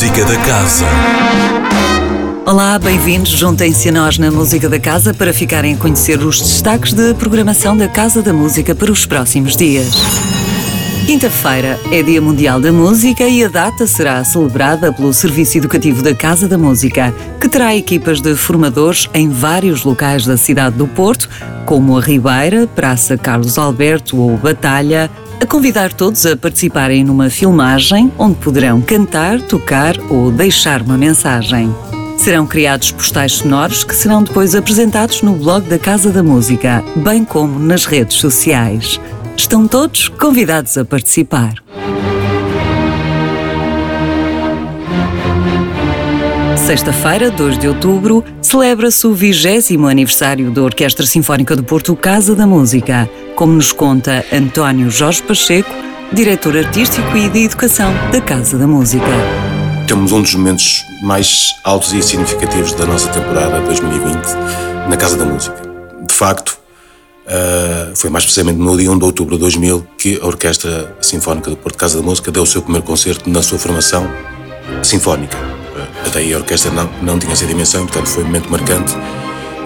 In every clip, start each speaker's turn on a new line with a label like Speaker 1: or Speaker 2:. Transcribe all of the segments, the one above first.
Speaker 1: Música da Casa.
Speaker 2: Olá, bem-vindos. Juntem-se a nós na Música da Casa para ficarem a conhecer os destaques da programação da Casa da Música para os próximos dias. Quinta-feira é Dia Mundial da Música e a data será celebrada pelo Serviço Educativo da Casa da Música, que terá equipas de formadores em vários locais da cidade do Porto, como a Ribeira, Praça Carlos Alberto ou Batalha, a convidar todos a participarem numa filmagem onde poderão cantar, tocar ou deixar uma mensagem. Serão criados postais sonoros que serão depois apresentados no blog da Casa da Música, bem como nas redes sociais. Estão todos convidados a participar. Sexta-feira, 2 de outubro, celebra-se o 20 aniversário da Orquestra Sinfónica do Porto Casa da Música, como nos conta António Jorge Pacheco, diretor artístico e de educação da Casa da Música.
Speaker 3: Temos um dos momentos mais altos e significativos da nossa temporada 2020 na Casa da Música. De facto, Uh, foi mais precisamente no dia 1 de outubro de 2000 que a Orquestra Sinfónica do Porto Casa da Música deu o seu primeiro concerto na sua formação sinfónica. Até aí a orquestra não, não tinha essa dimensão, portanto foi um momento marcante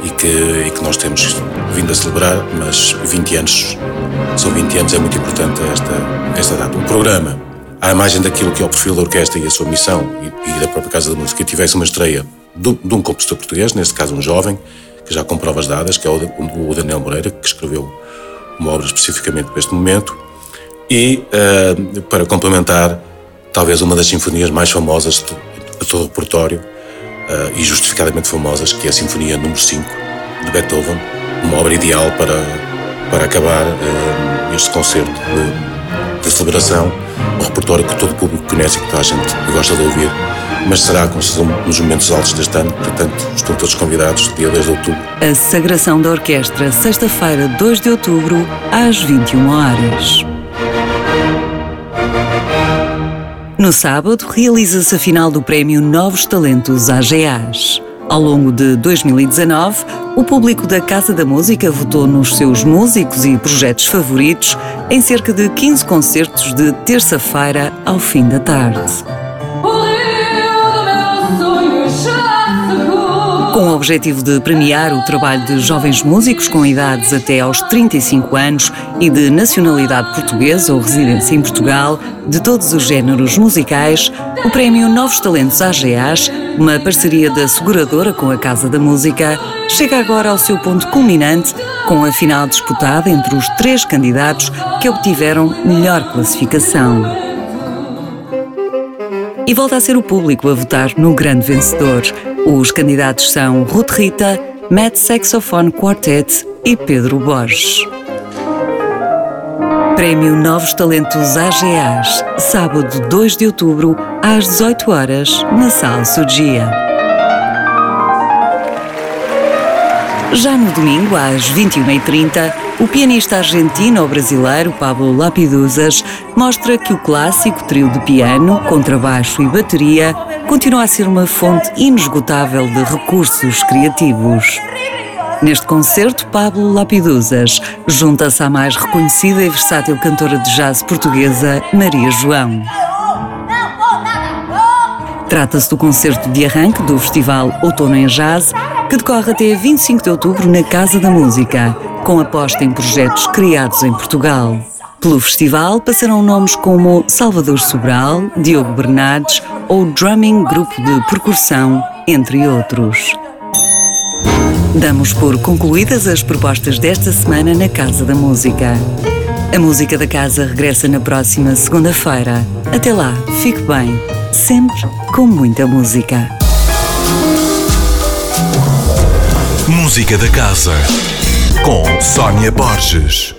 Speaker 3: e que, e que nós temos vindo a celebrar, mas 20 anos, são 20 anos, é muito importante esta, esta data. O programa, à imagem daquilo que é o perfil da orquestra e a sua missão e, e da própria Casa da Música, tivesse uma estreia de, de um compositor português, neste caso um jovem, que já com provas dadas, que é o Daniel Moreira, que escreveu uma obra especificamente para este momento, e uh, para complementar, talvez uma das sinfonias mais famosas de, de todo o repertório, uh, e justificadamente famosas, que é a Sinfonia número 5 de Beethoven, uma obra ideal para, para acabar uh, este concerto de, de celebração, um repertório que todo o público conhece e que toda a gente gosta de ouvir mas será com nos momentos altos deste ano, portanto estão todos convidados, dia 2 de outubro.
Speaker 2: A Sagração da Orquestra, sexta-feira, 2 de outubro, às 21 horas. No sábado, realiza-se a final do Prémio Novos Talentos AGAs. Ao longo de 2019, o público da Casa da Música votou nos seus músicos e projetos favoritos em cerca de 15 concertos de terça-feira ao fim da tarde. Com o objetivo de premiar o trabalho de jovens músicos com idades até aos 35 anos e de nacionalidade portuguesa ou residência em Portugal, de todos os géneros musicais, o Prémio Novos Talentos AGAs, uma parceria da seguradora com a Casa da Música, chega agora ao seu ponto culminante com a final disputada entre os três candidatos que obtiveram melhor classificação. E volta a ser o público a votar no grande vencedor. Os candidatos são Ruth Rita, Matt Saxophone Quartet e Pedro Borges. Prémio Novos Talentos AGAs, sábado 2 de outubro, às 18 horas, na Sala Sugia. Já no domingo, às 21h30, o pianista argentino-brasileiro Pablo Lapiduzas mostra que o clássico trio de piano, contrabaixo e bateria continua a ser uma fonte inesgotável de recursos criativos. Neste concerto, Pablo Lapiduzas junta-se à mais reconhecida e versátil cantora de jazz portuguesa, Maria João. Trata-se do concerto de arranque do Festival Outono em Jazz, que decorre até 25 de outubro na Casa da Música, com aposta em projetos criados em Portugal. Pelo festival passarão nomes como Salvador Sobral, Diogo Bernardes ou Drumming Grupo de Percussão, entre outros. Damos por concluídas as propostas desta semana na Casa da Música. A música da casa regressa na próxima segunda-feira. Até lá, fique bem, sempre com muita música.
Speaker 1: Música da Casa com Sónia Borges.